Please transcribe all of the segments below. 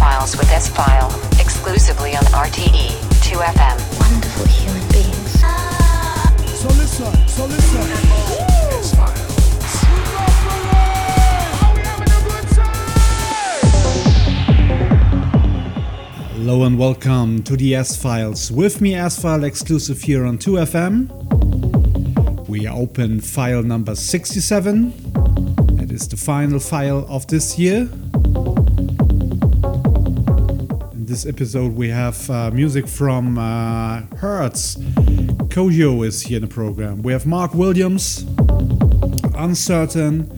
Files with S File, exclusively on RTE 2FM. Wonderful human beings. So listen, so listen. Hello and welcome to the S Files. With me, S File exclusive here on 2FM. We open file number 67. It is the final file of this year. This episode, we have uh, music from uh, Hertz. Coyu is here in the program. We have Mark Williams, Uncertain.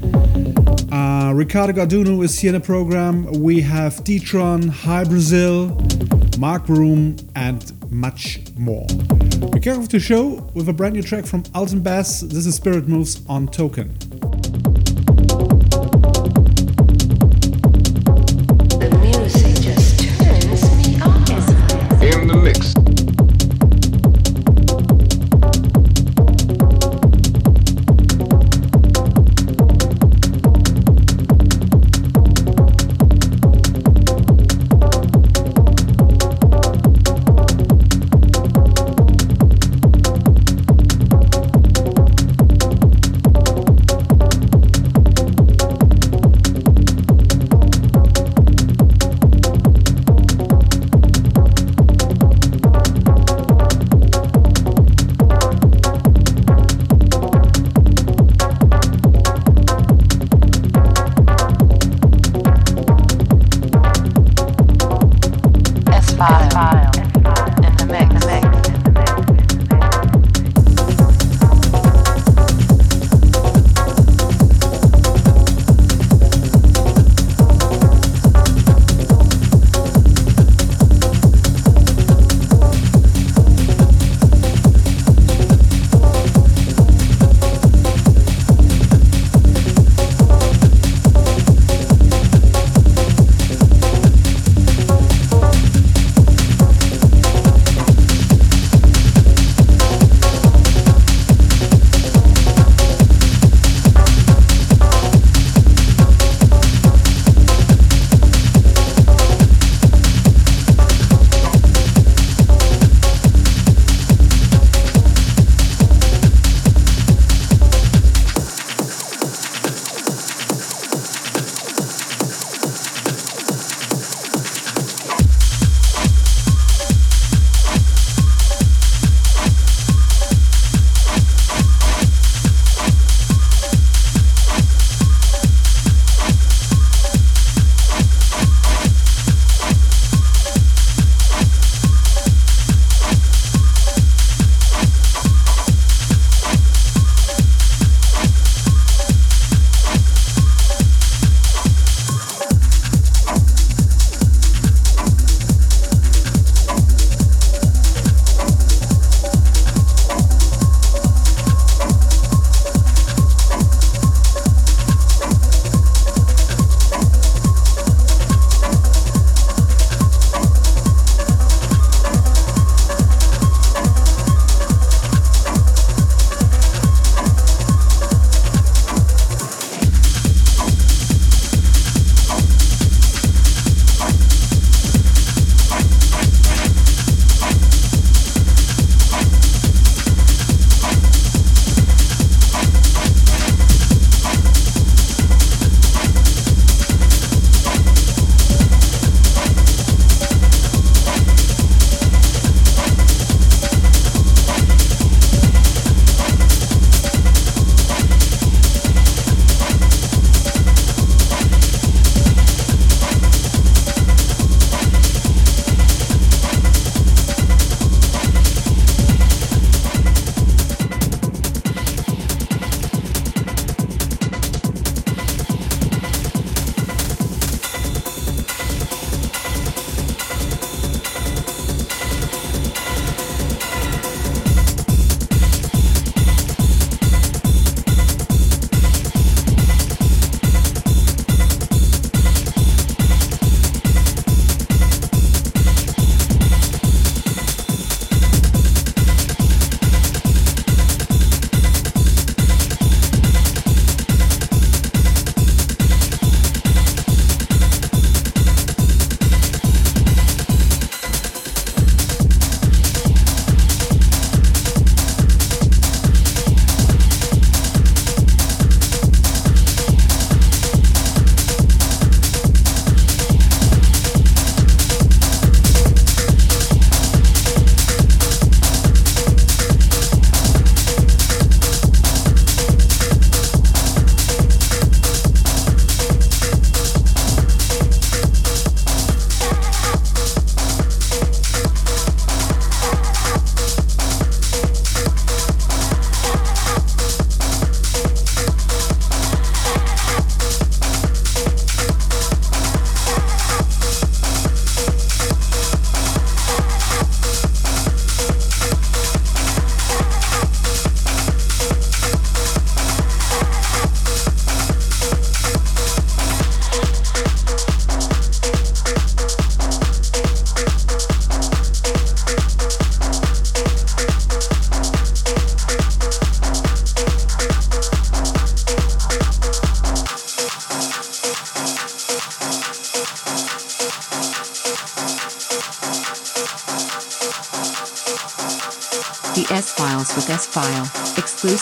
Uh, Ricardo Garduno is here in the program. We have D-Tron, Hi Brazil, Mark Broom, and much more. We kick off the show with a brand new track from Altinbas. This is Spirit Moves on Token.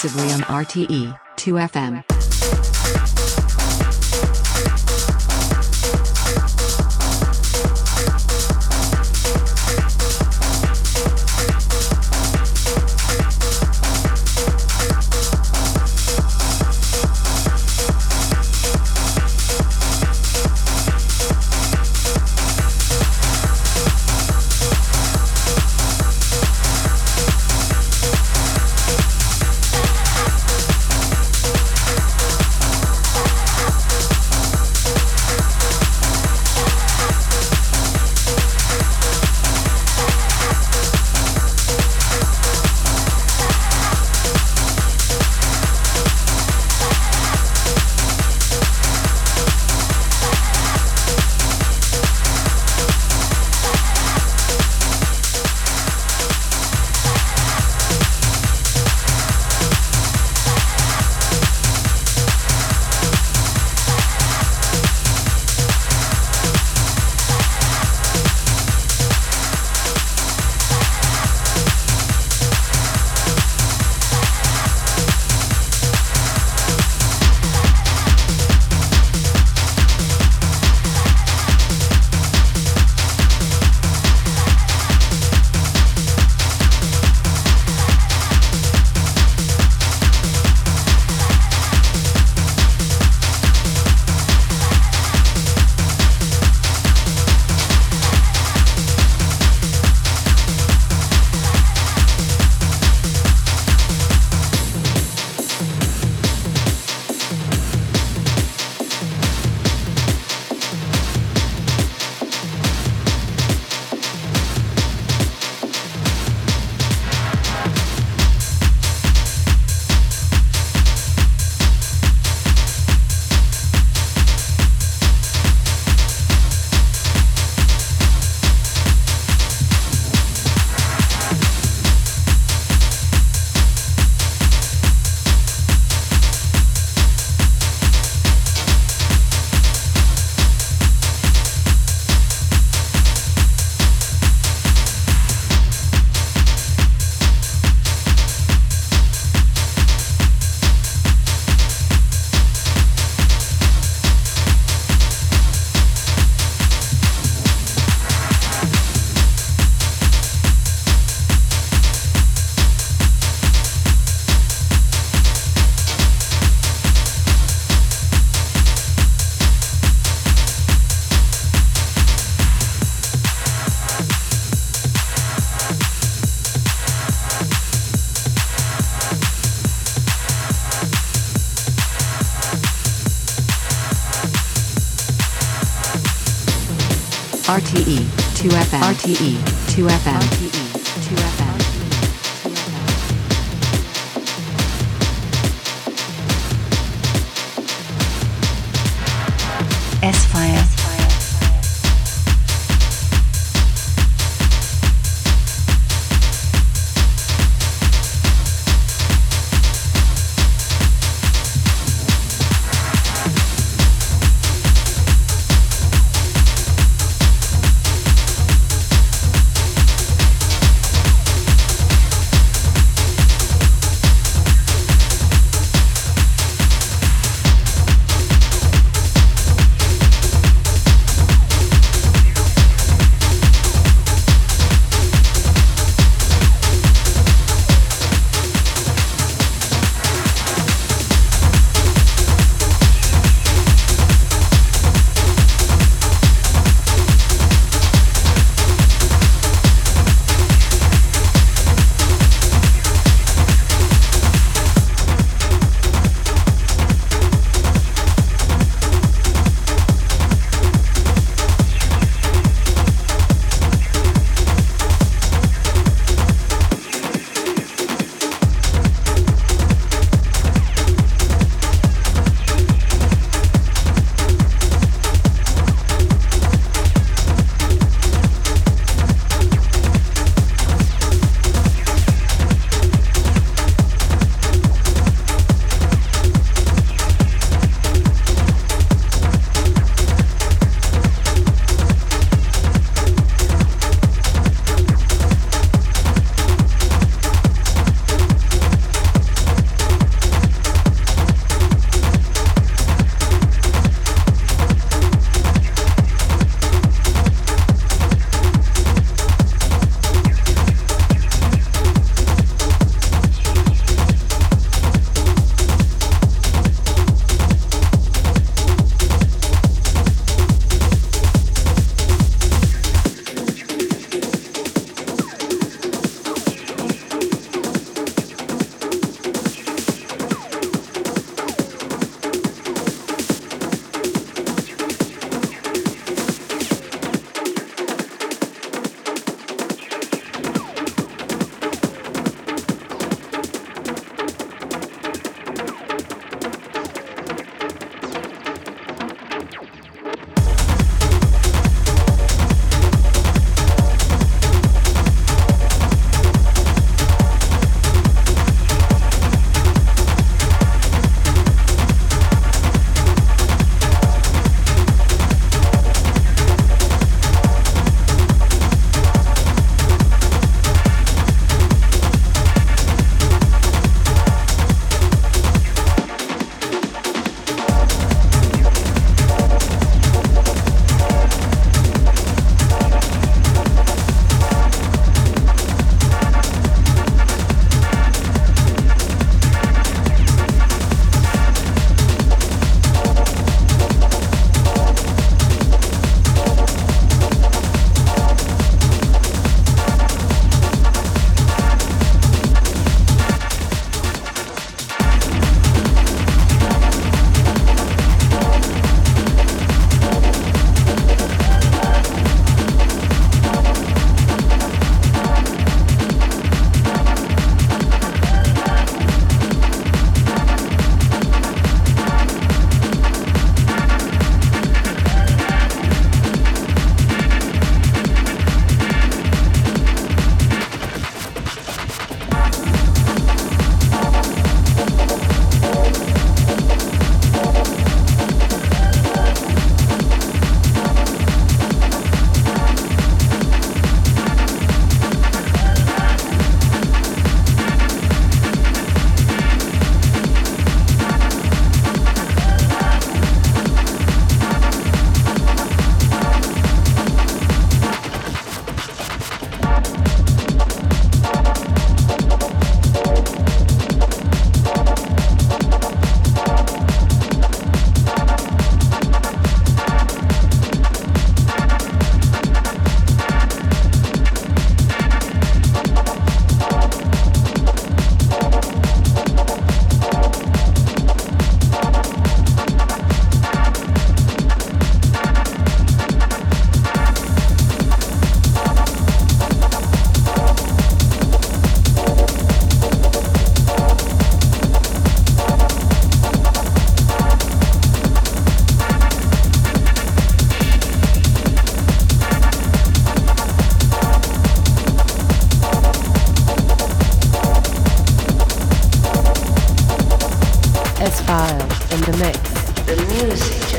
Exclusively on RTE 2FM. 2FM RTE 2FM RTE In the mix. The music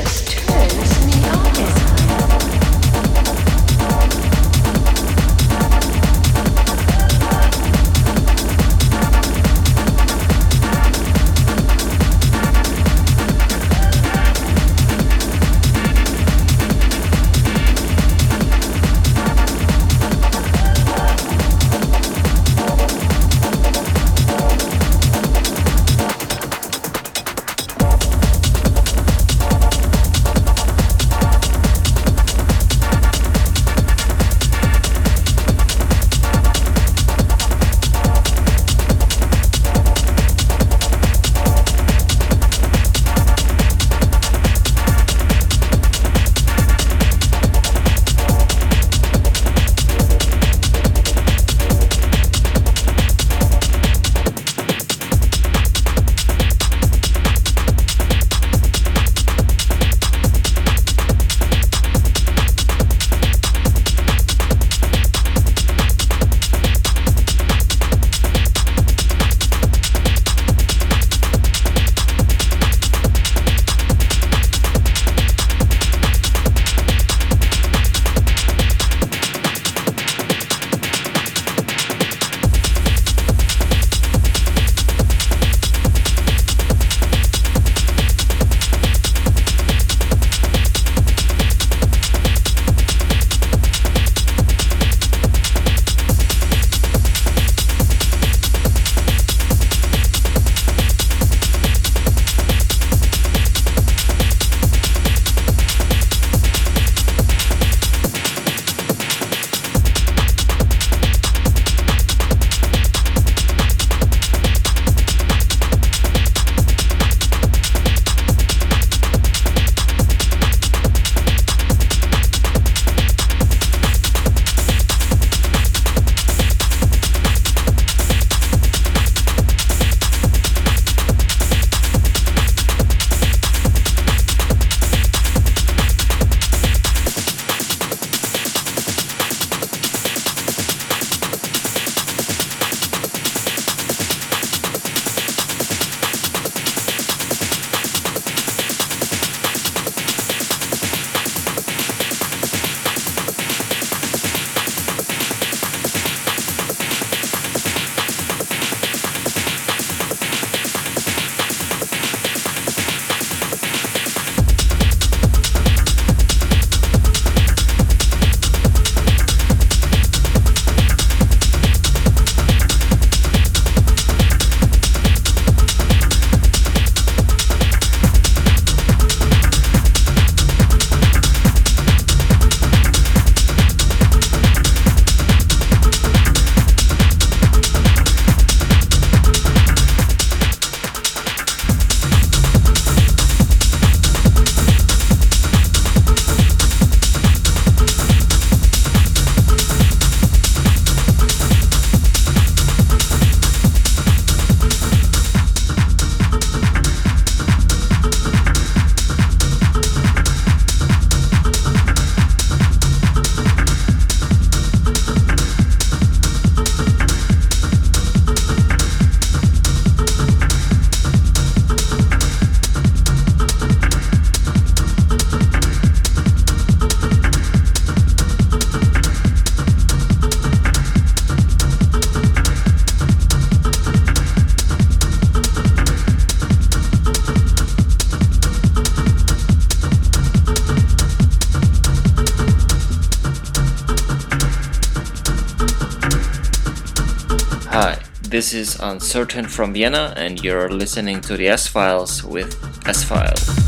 This is Uncertain from Vienna, and you're listening to the S Files with S File.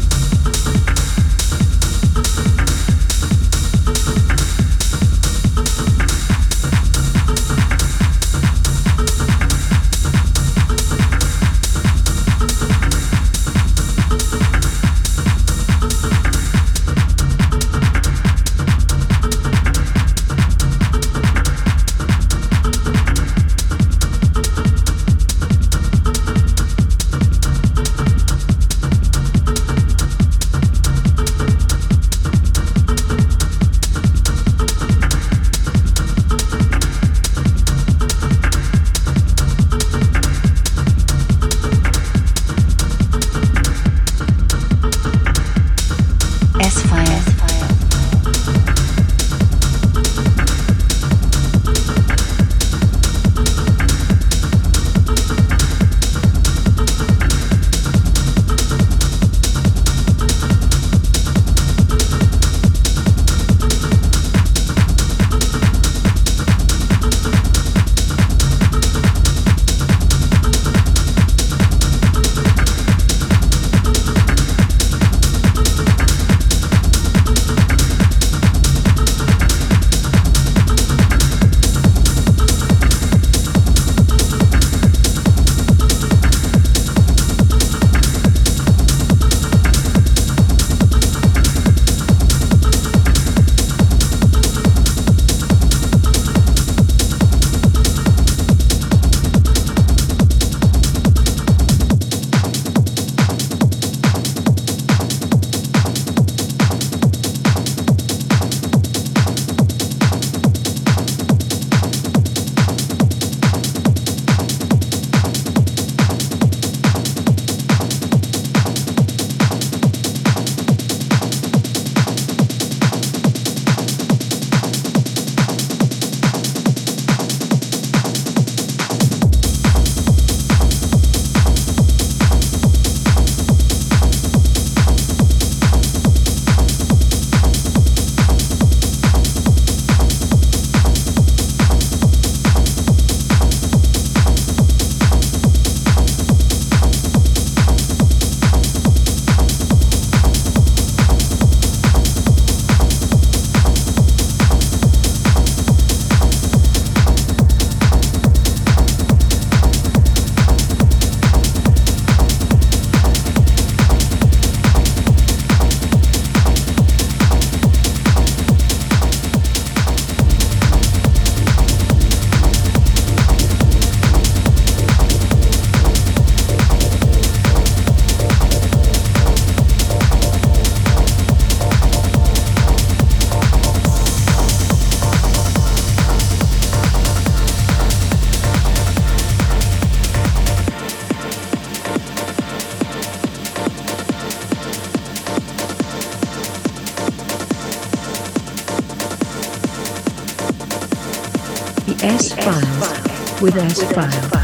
S Files with S Files.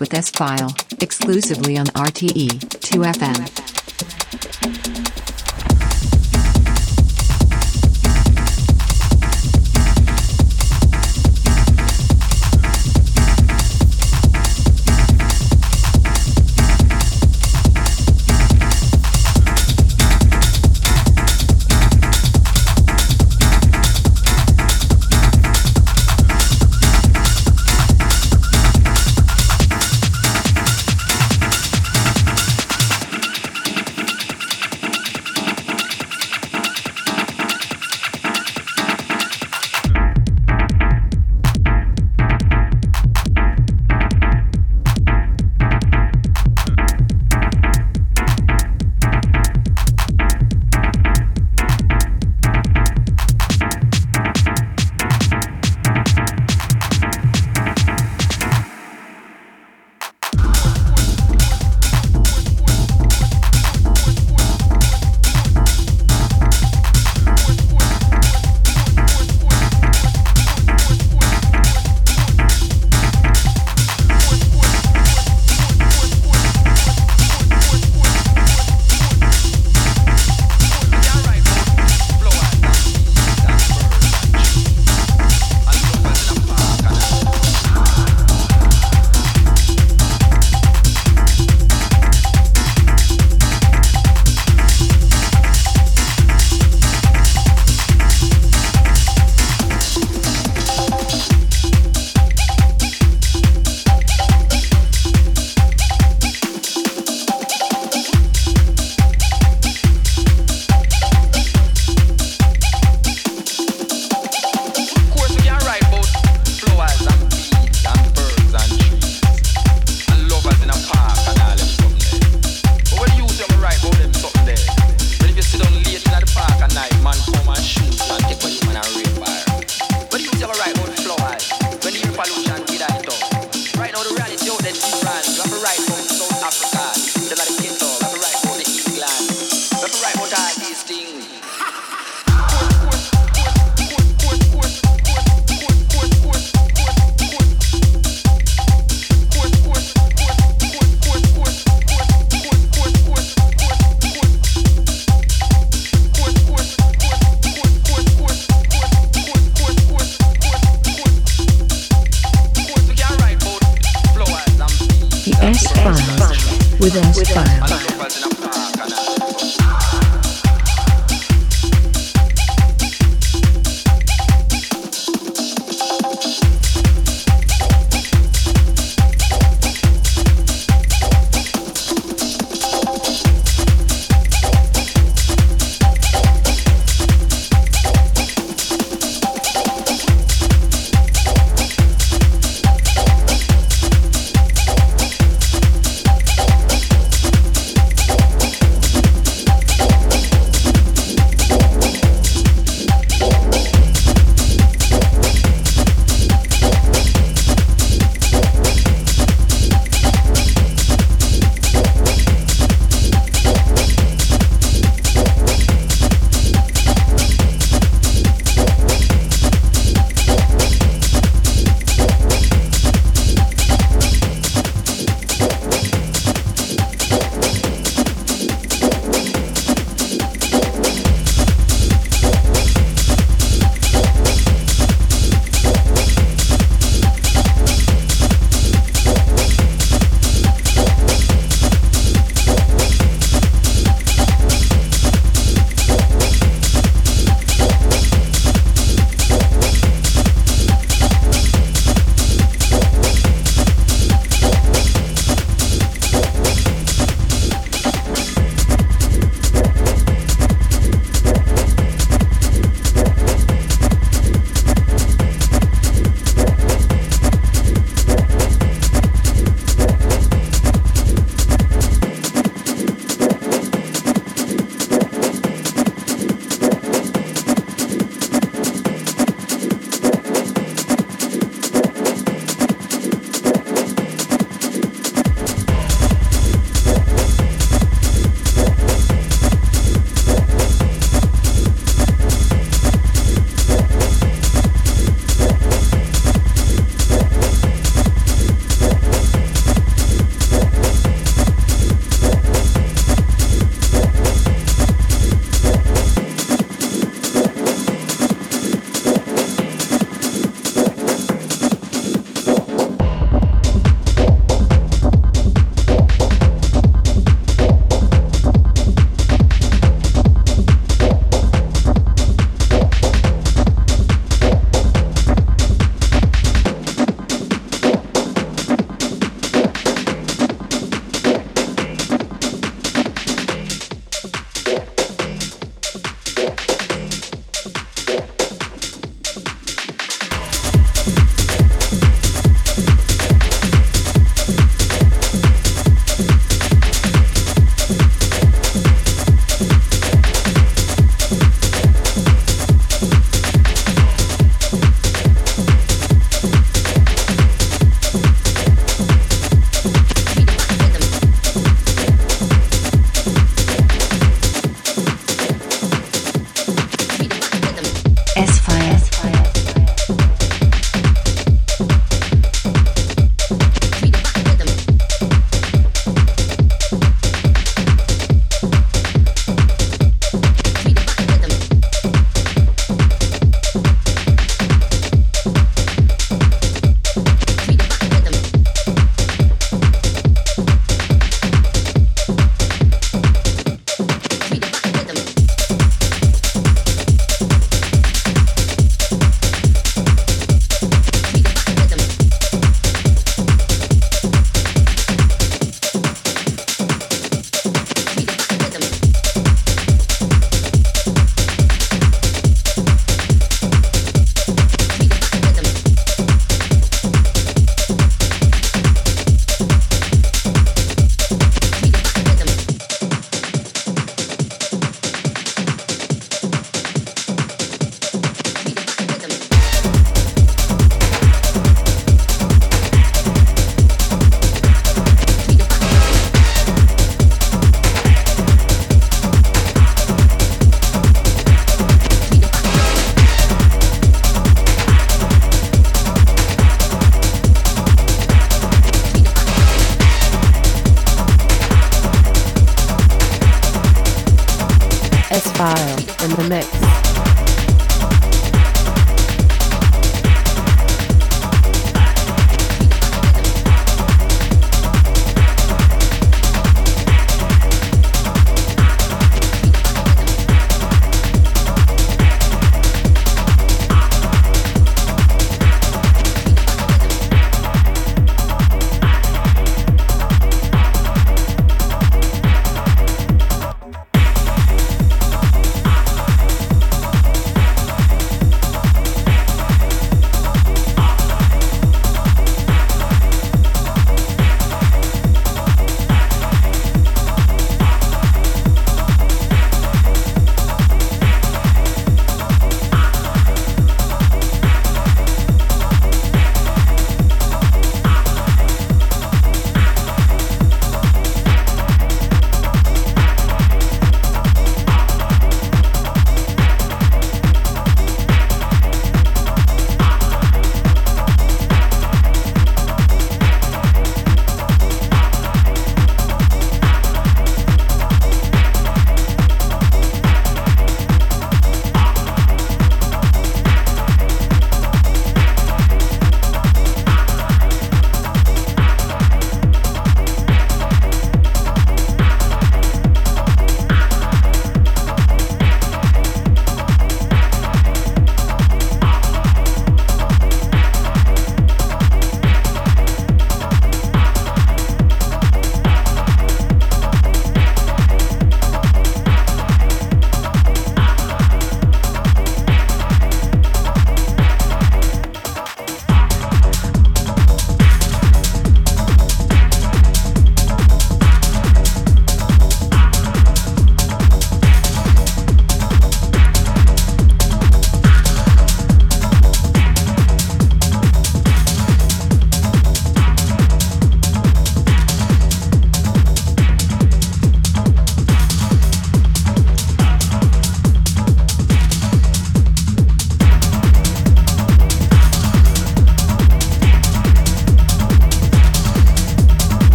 With S File, exclusively on RTE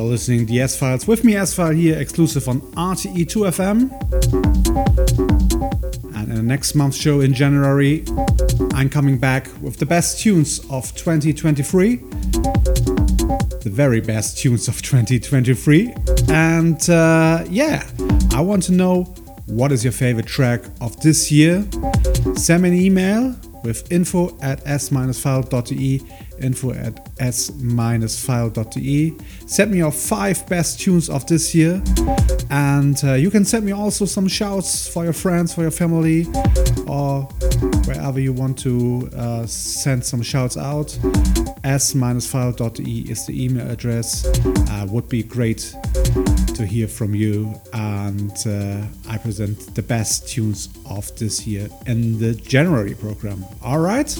You are listening the S Files with me, S File here, exclusive on RTE2FM. And in the next month's show in January, I'm coming back with the best tunes of 2023. The very best tunes of 2023. And uh, yeah, I want to know what is your favorite track of this year. Send me an email with info at s-file.de info at s-file.de send me your five best tunes of this year. And uh, you can send me also some shouts for your friends for your family or wherever you want to uh, send some shouts out. s-file.de is the email address. Uh, would be great to hear from you and uh, i present the best tunes of this year in the january program all right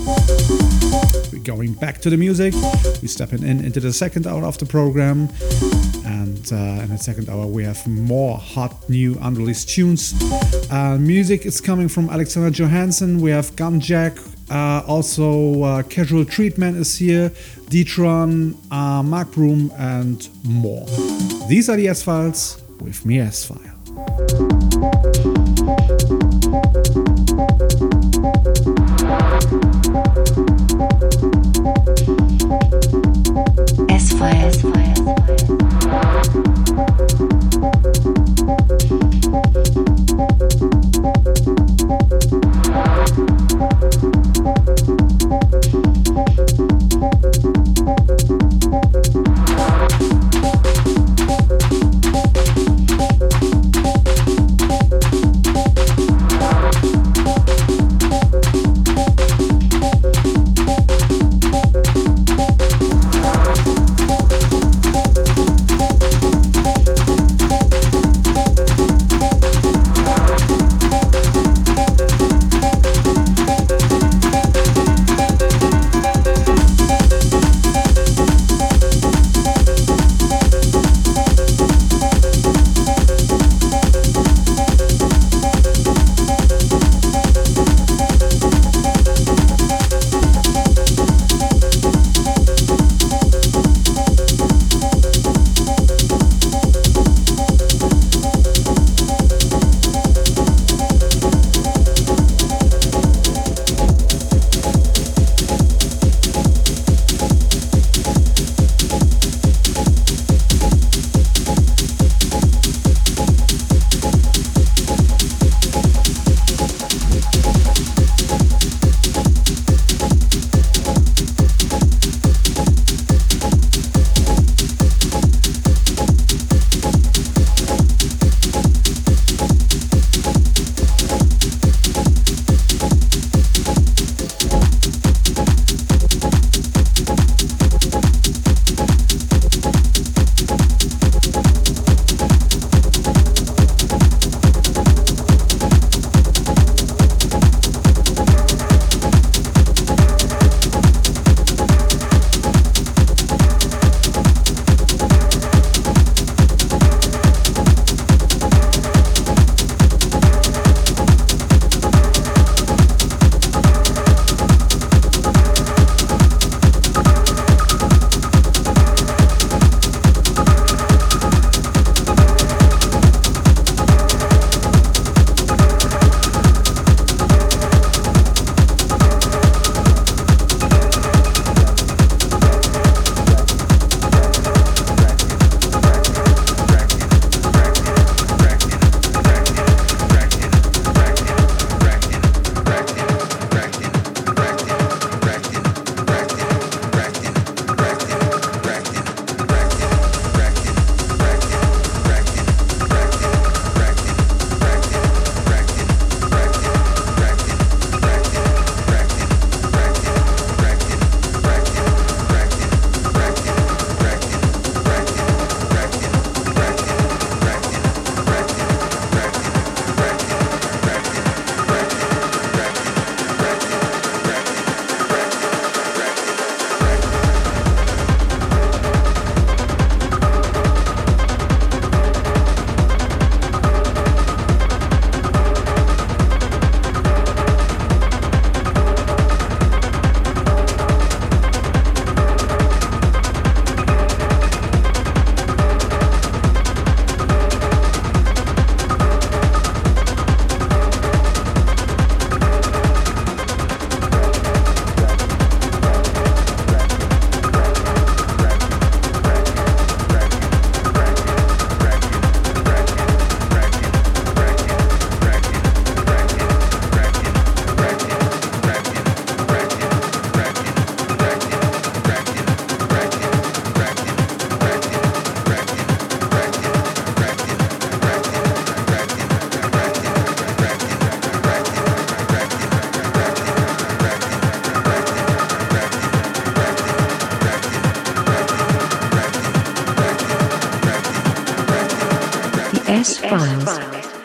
we're going back to the music. We're stepping in into the second hour of the program. And uh, in the second hour, we have more hot new unreleased tunes. Uh, music is coming from Alexander Johansson. We have Gunjack. Uh, also, uh, Casual Treatment is here, Detron, uh, Mark Broom, and more. These are the S Files with me, S File. S File. S File. Thank you.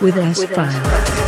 With S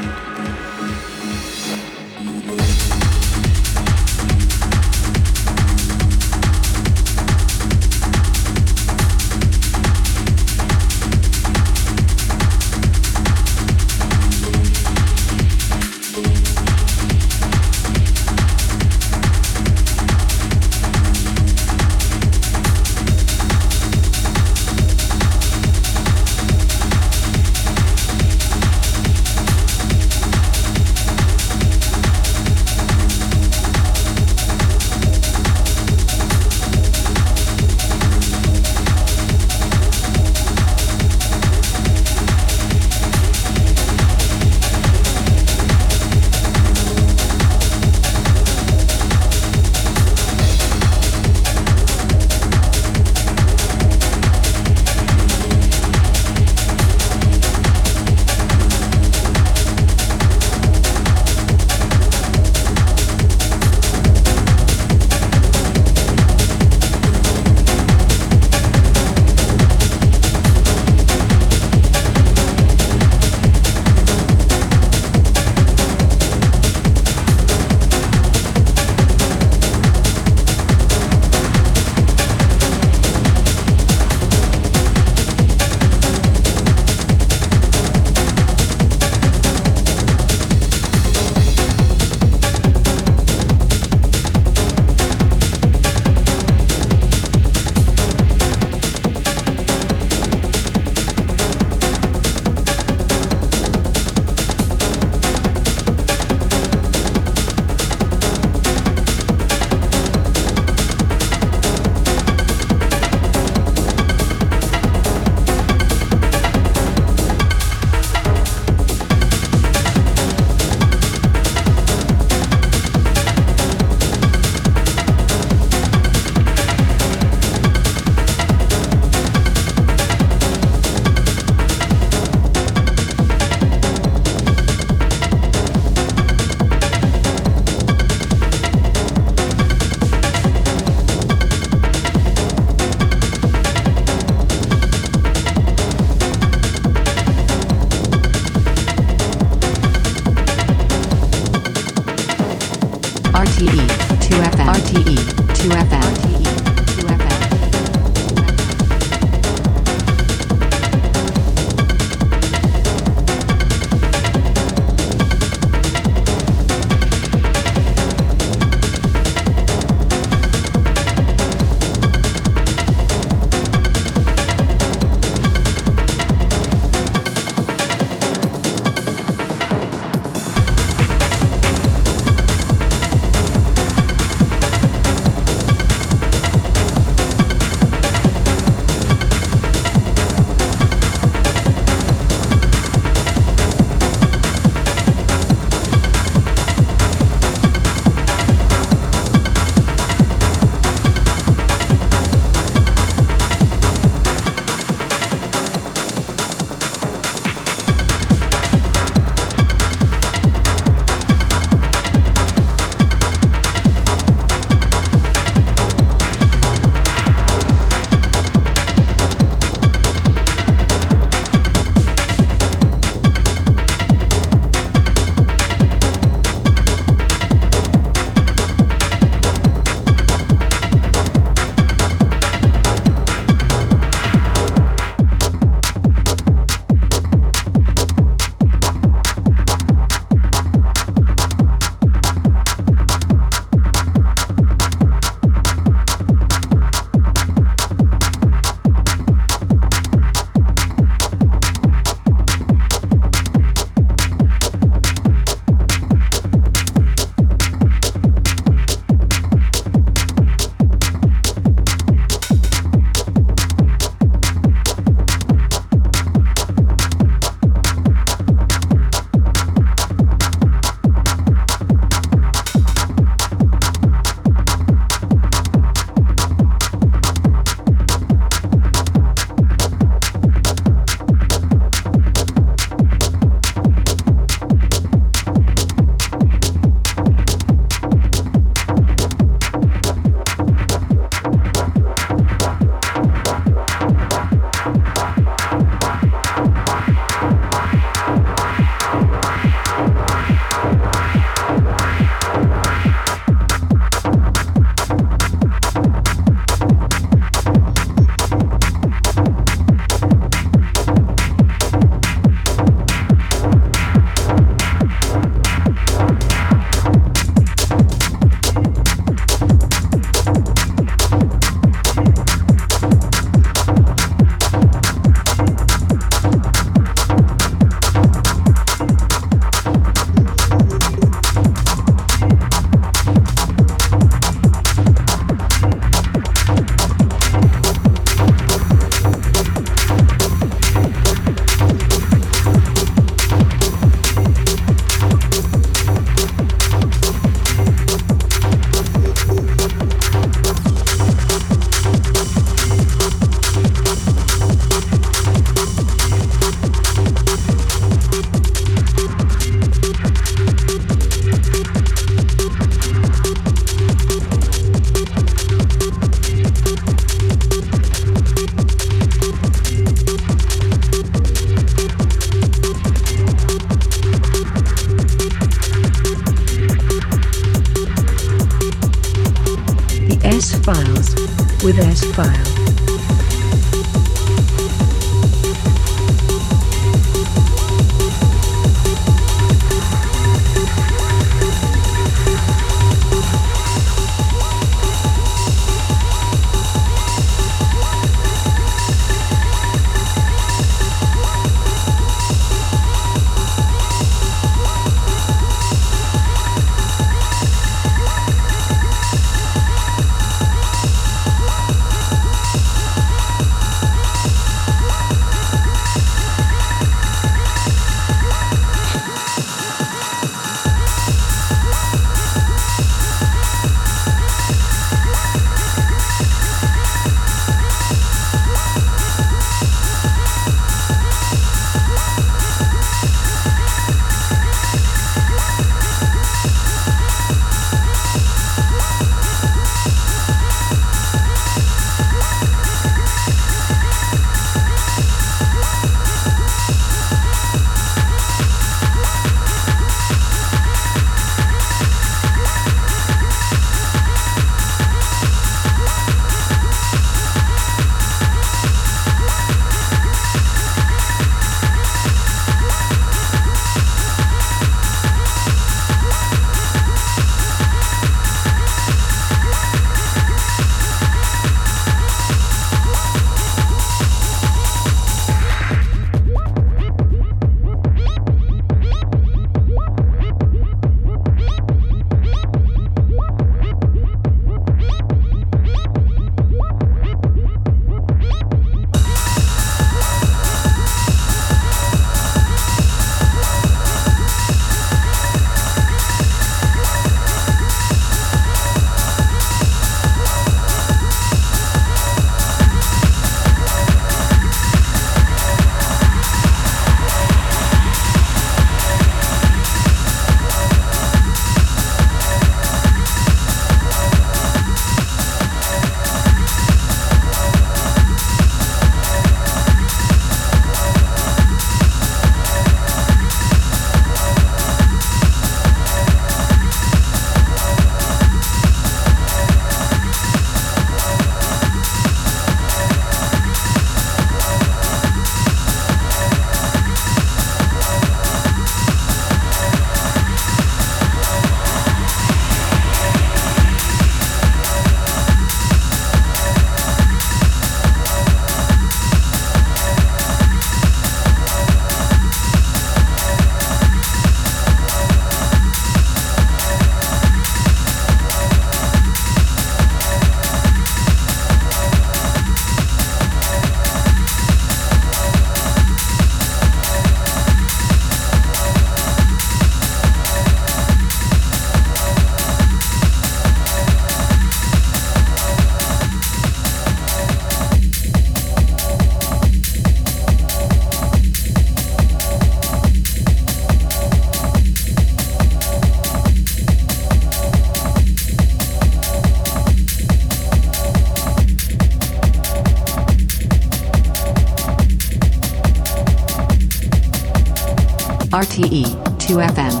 RTE 2FM. Hunter,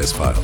Files with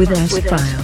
with S File.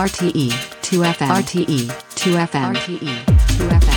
RTE 2FM RTE 2FM RTE 2FM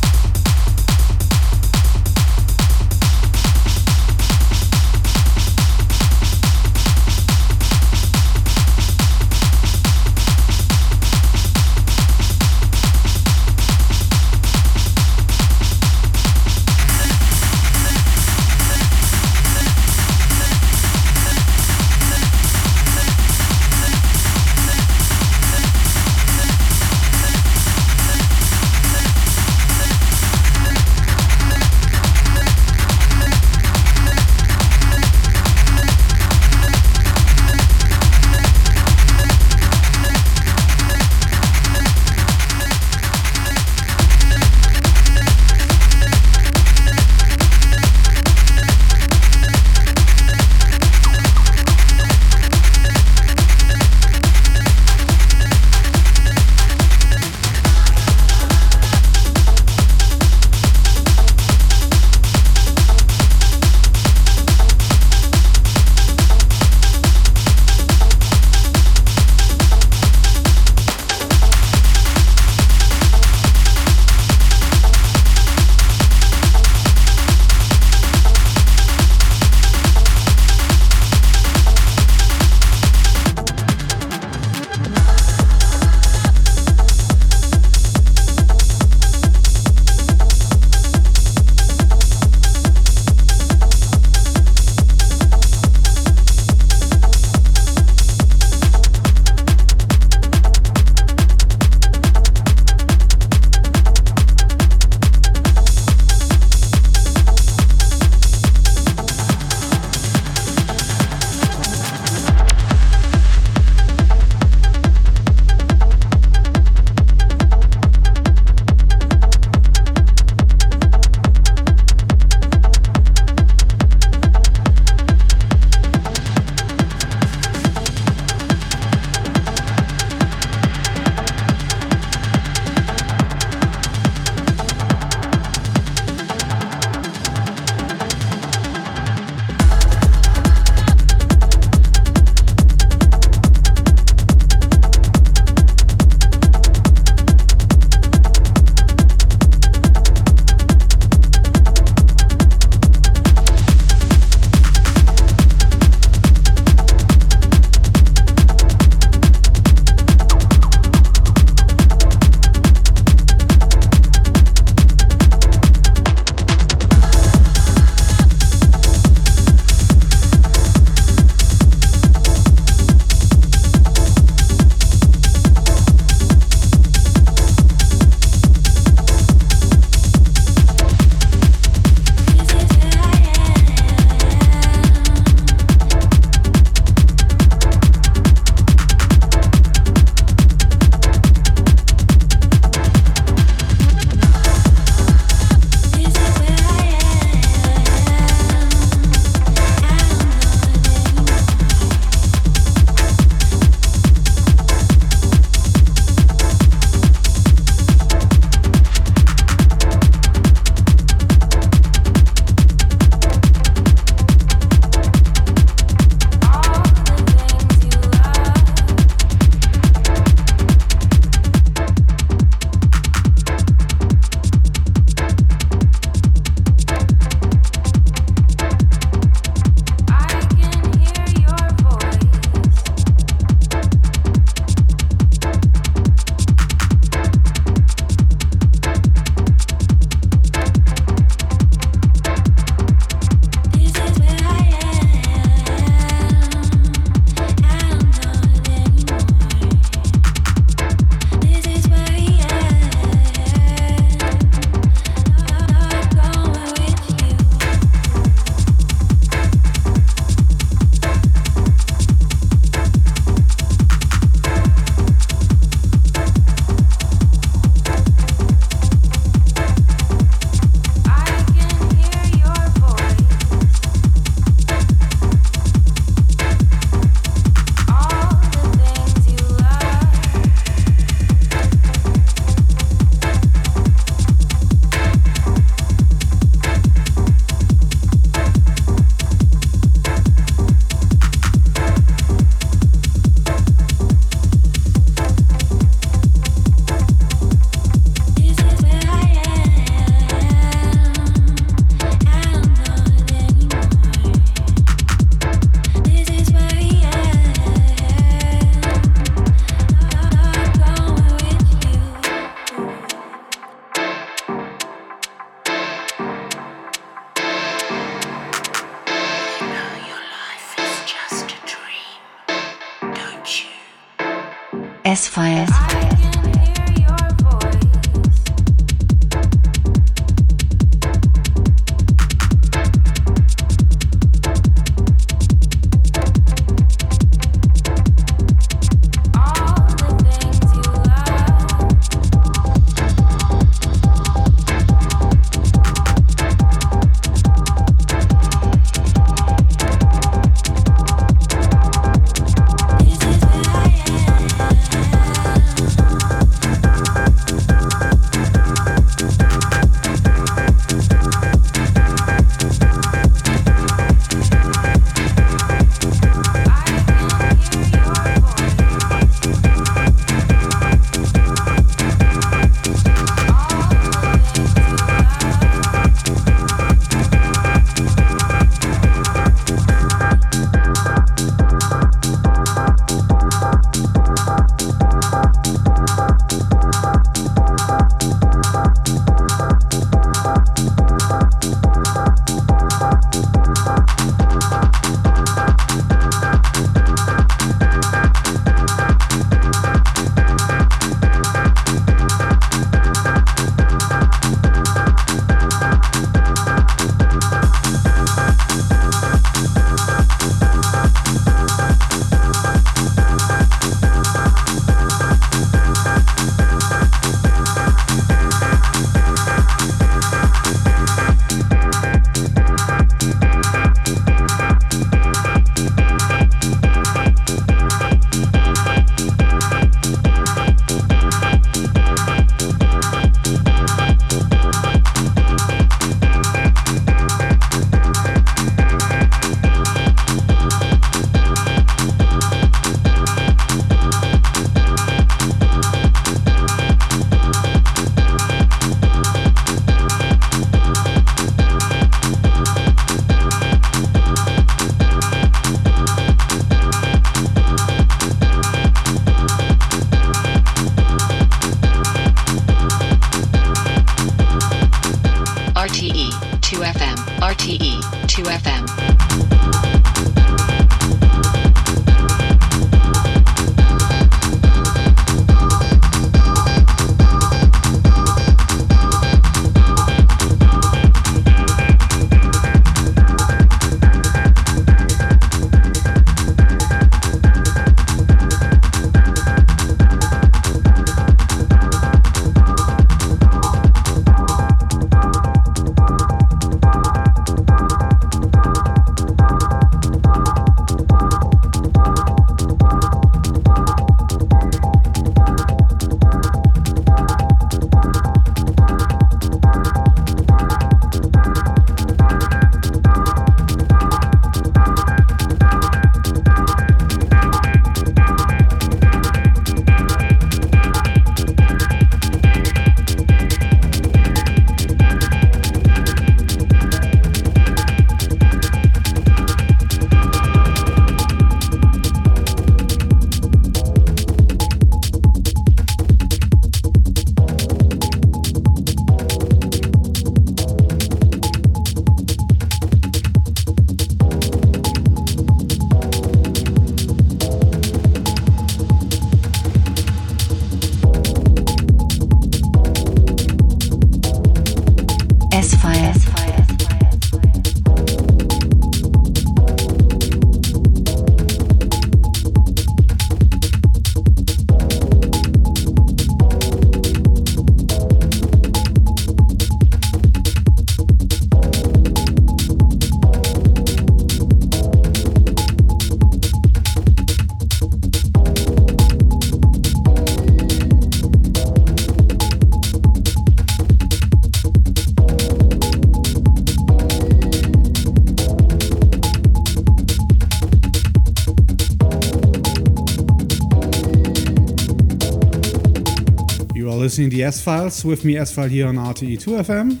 listening to the S Files with me, S File, here on RTE 2FM.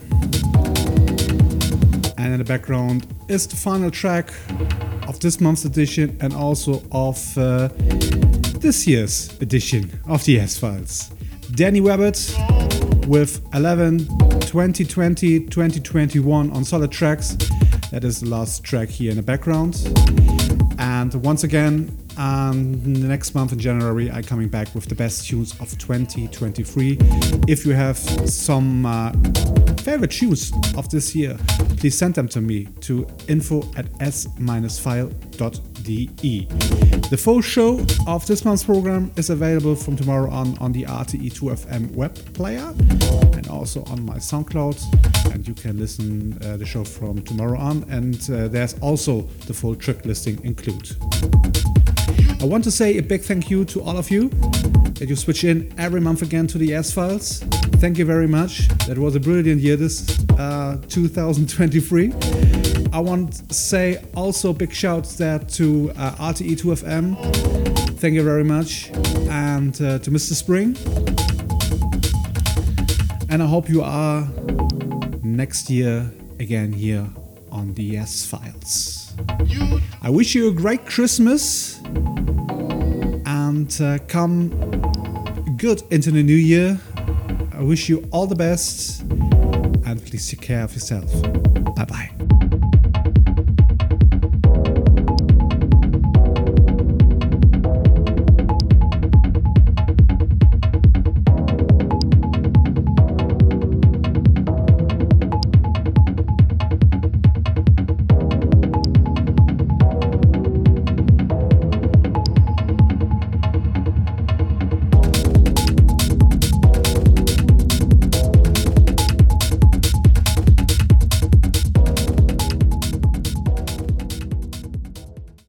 And in the background is the final track of this month's edition and also of uh, this year's edition of the S Files. Danny Webbett with 11 2020 2021 on solid tracks. That is the last track here in the background. And once again, And next month in January, I'm coming back with the best tunes of 2023. If you have some uh, favorite tunes of this year, please send them to me to info at s-file.de. The full show of this month's program is available from tomorrow on on the RTE2FM web player and also on my SoundCloud. And you can listen uh, the show from tomorrow on. And uh, there's also the full track listing include. I want to say a big thank you to all of you that you switch in every month again to the S Files. Thank you very much. That was a brilliant year, this uh, 2023. I want to say also big shout that to uh, RTE2FM. Thank you very much. And uh, to Mr. Spring. And I hope you are next year again here on the S Files. I wish you a great Christmas uh, come good into the new year. I wish you all the best and please take care of yourself. Bye bye.